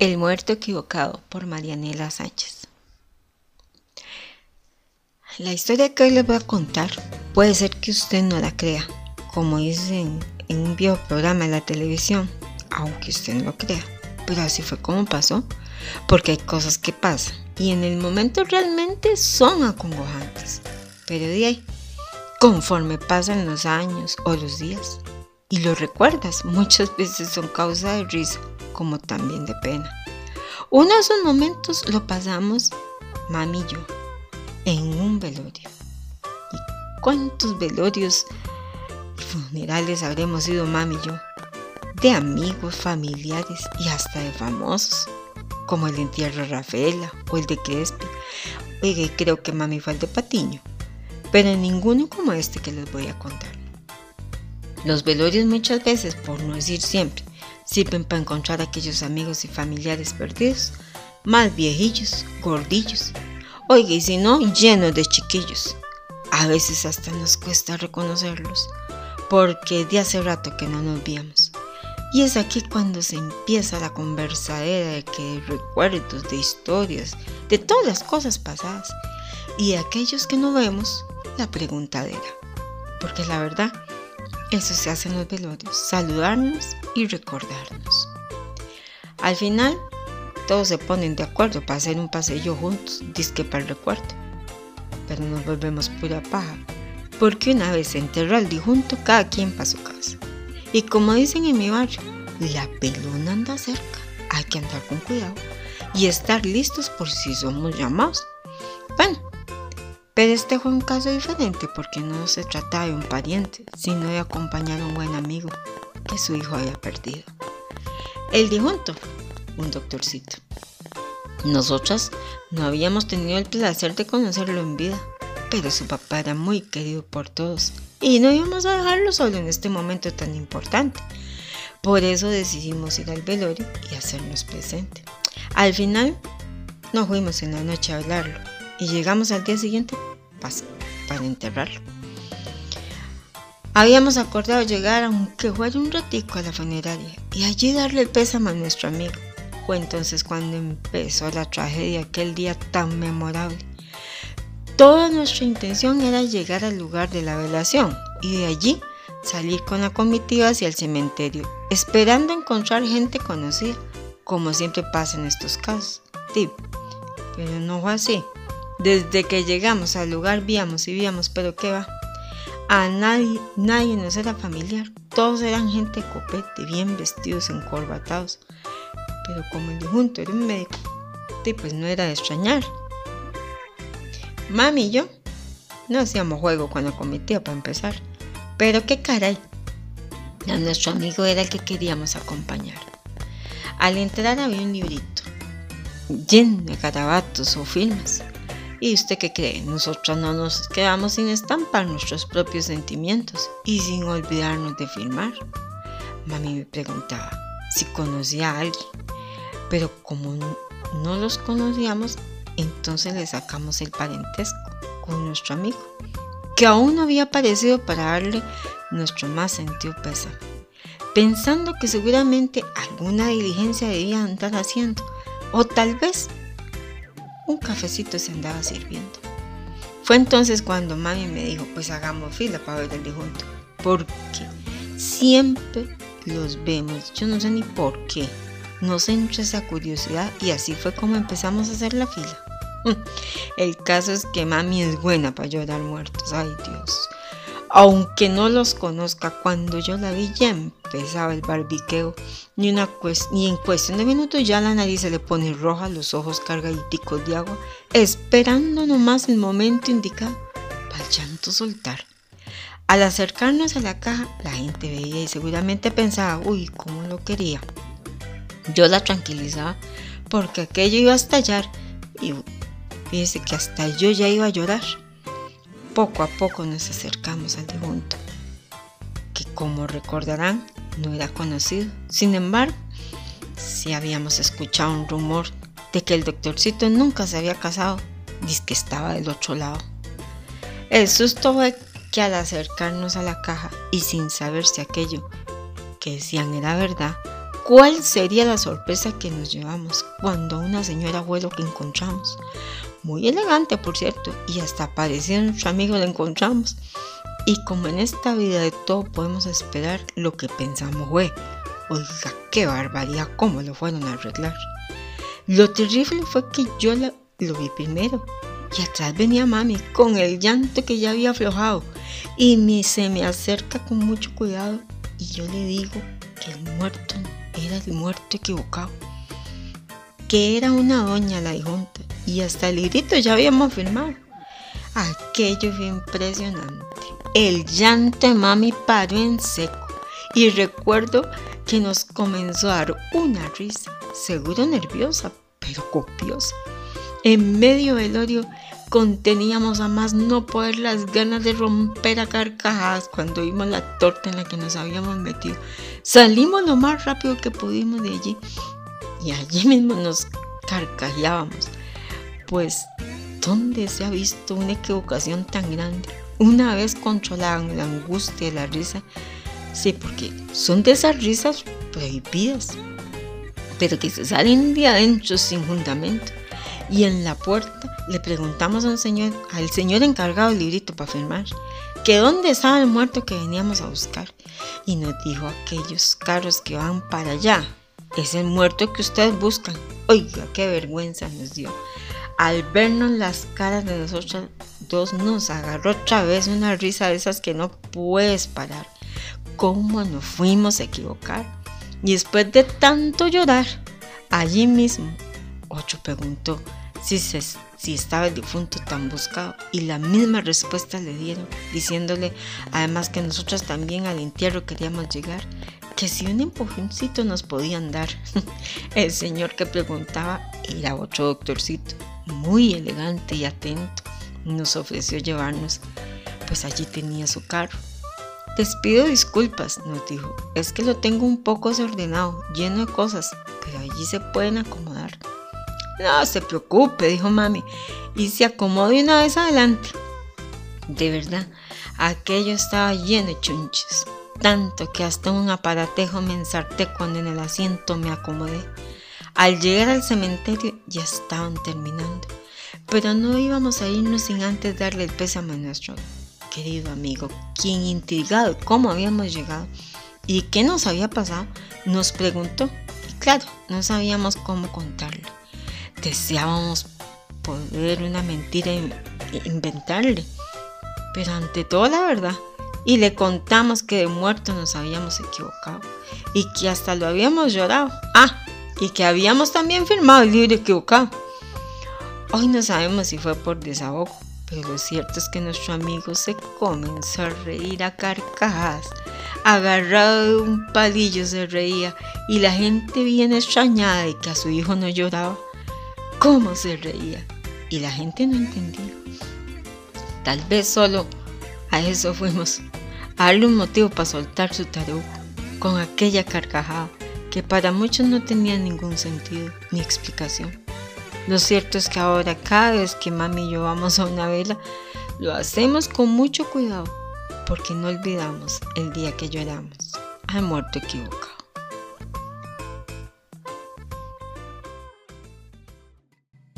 El muerto equivocado por Marianela Sánchez. La historia que hoy les voy a contar puede ser que usted no la crea, como dicen en un viejo programa de la televisión, aunque usted no lo crea. Pero así fue como pasó, porque hay cosas que pasan y en el momento realmente son acongojantes. Pero de ahí, conforme pasan los años o los días, y lo recuerdas, muchas veces son causa de risa como también de pena. Uno de esos momentos lo pasamos mami y yo en un velorio. ¿Y cuántos velorios funerales habremos ido mami y yo? De amigos, familiares y hasta de famosos, como el entierro de Rafaela o el de Crespi. Oye, creo que mami fue el de Patiño, pero ninguno como este que les voy a contar. Los velorios muchas veces, por no decir siempre, sirven para encontrar aquellos amigos y familiares perdidos, más viejillos, gordillos, oiga, y si no, llenos de chiquillos. A veces hasta nos cuesta reconocerlos, porque de hace rato que no nos víamos. Y es aquí cuando se empieza la conversadera de que recuerdos, de historias, de todas las cosas pasadas. Y aquellos que no vemos, la preguntadera. Porque la verdad, eso se hace en los velorios, saludarnos y recordarnos. Al final, todos se ponen de acuerdo para hacer un paseo juntos, disque para el recuerdo. Pero nos volvemos pura paja, porque una vez se enterró al dijunto, cada quien para su casa. Y como dicen en mi barrio, la pelona anda cerca, hay que andar con cuidado y estar listos por si somos llamados. Bueno, pero este fue un caso diferente porque no se trataba de un pariente, sino de acompañar a un buen amigo que su hijo había perdido. El difunto, un doctorcito. Nosotras no habíamos tenido el placer de conocerlo en vida, pero su papá era muy querido por todos y no íbamos a dejarlo solo en este momento tan importante. Por eso decidimos ir al velorio y hacernos presente. Al final, nos fuimos en la noche a hablarlo y llegamos al día siguiente para enterrarlo. Habíamos acordado llegar aunque fuera un ratico a la funeraria y allí darle el pésame a nuestro amigo. Fue entonces cuando empezó la tragedia aquel día tan memorable. Toda nuestra intención era llegar al lugar de la velación y de allí salir con la comitiva hacia el cementerio, esperando encontrar gente conocida, como siempre pasa en estos casos. Pero no fue así. Desde que llegamos al lugar víamos y víamos, pero qué va. A nadie, nadie nos era familiar. Todos eran gente copete, bien vestidos, encorbatados. Pero como el difunto era un médico, pues no era de extrañar. Mami y yo no hacíamos juego la comitiva para empezar. Pero qué caray. A nuestro amigo era el que queríamos acompañar. Al entrar había un librito lleno de garabatos o filmes ¿Y usted qué cree? Nosotros no nos quedamos sin estampar nuestros propios sentimientos y sin olvidarnos de filmar. Mami me preguntaba si conocía a alguien, pero como no los conocíamos, entonces le sacamos el parentesco con nuestro amigo, que aún no había aparecido para darle nuestro más sentido pésame, pensando que seguramente alguna diligencia debía andar haciendo, o tal vez un cafecito se andaba sirviendo. Fue entonces cuando mami me dijo, pues hagamos fila para ver el difunto, porque siempre los vemos, yo no sé ni por qué, nos entra esa curiosidad y así fue como empezamos a hacer la fila. El caso es que mami es buena para llorar muertos, ay Dios. Aunque no los conozca, cuando yo la vi ya empezaba el barbiqueo. Ni, una ni en cuestión de minutos ya la nariz se le pone roja, los ojos cargaditos de agua, esperando nomás el momento indicado para el llanto soltar. Al acercarnos a la caja, la gente veía y seguramente pensaba, uy, cómo lo quería. Yo la tranquilizaba porque aquello iba a estallar y fíjese que hasta yo ya iba a llorar. Poco a poco nos acercamos al difunto, que como recordarán no era conocido. Sin embargo, sí habíamos escuchado un rumor de que el doctorcito nunca se había casado, dice que estaba del otro lado. El susto fue que al acercarnos a la caja y sin saber si aquello que decían era verdad, ¿Cuál sería la sorpresa que nos llevamos cuando una señora fue lo que encontramos? Muy elegante, por cierto, y hasta parecía nuestro amigo lo encontramos. Y como en esta vida de todo podemos esperar, lo que pensamos fue, oiga, qué barbaridad, cómo lo fueron a arreglar. Lo terrible fue que yo lo vi primero y atrás venía mami con el llanto que ya había aflojado y se me acerca con mucho cuidado y yo le digo que el muerto era el muerto equivocado, que era una doña la dijunta y hasta el librito ya habíamos firmado. Aquello fue impresionante. El llanto de mami paró en seco y recuerdo que nos comenzó a dar una risa, seguro nerviosa, pero copiosa. En medio del odio conteníamos a más no poder las ganas de romper a carcajadas cuando vimos la torta en la que nos habíamos metido. Salimos lo más rápido que pudimos de allí y allí mismo nos carcajeábamos. Pues, ¿dónde se ha visto una equivocación tan grande? Una vez controlaban la angustia y la risa, sí, porque son de esas risas prohibidas, pero que se salen de adentro sin fundamento y en la puerta le preguntamos a señor, al señor encargado del librito para firmar, que dónde estaba el muerto que veníamos a buscar. Y nos dijo aquellos carros que van para allá. Es el muerto que ustedes buscan. Oiga, qué vergüenza nos dio. Al vernos las caras de nosotros dos nos agarró otra vez una risa de esas que no puedes parar. ¿Cómo nos fuimos a equivocar? Y después de tanto llorar, allí mismo Ocho preguntó si, si estaba el difunto tan buscado y la misma respuesta le dieron, diciéndole además que nosotros también al entierro queríamos llegar, que si un empujoncito nos podían dar. el señor que preguntaba era otro doctorcito, muy elegante y atento, nos ofreció llevarnos, pues allí tenía su carro. Les pido disculpas, nos dijo, es que lo tengo un poco desordenado, lleno de cosas, pero allí se pueden acomodar. No se preocupe, dijo mami, y se acomodó una vez adelante. De verdad, aquello estaba lleno de chunches, tanto que hasta un aparatejo me ensarté cuando en el asiento me acomodé. Al llegar al cementerio ya estaban terminando, pero no íbamos a irnos sin antes darle el pésame a nuestro querido amigo, quien intrigado cómo habíamos llegado y qué nos había pasado, nos preguntó. Y claro, no sabíamos cómo contarlo deseábamos poder una mentira inventarle, pero ante todo la verdad. Y le contamos que de muerto nos habíamos equivocado y que hasta lo habíamos llorado. Ah, y que habíamos también firmado el libro equivocado. Hoy no sabemos si fue por desahogo, pero lo cierto es que nuestro amigo se comenzó a reír a carcajadas. Agarrado de un palillo se reía y la gente bien extrañada de que a su hijo no lloraba cómo se reía y la gente no entendía. Tal vez solo a eso fuimos, a darle un motivo para soltar su tarugo con aquella carcajada que para muchos no tenía ningún sentido ni explicación. Lo cierto es que ahora cada vez que mami y yo vamos a una vela, lo hacemos con mucho cuidado porque no olvidamos el día que lloramos al muerto equivocado.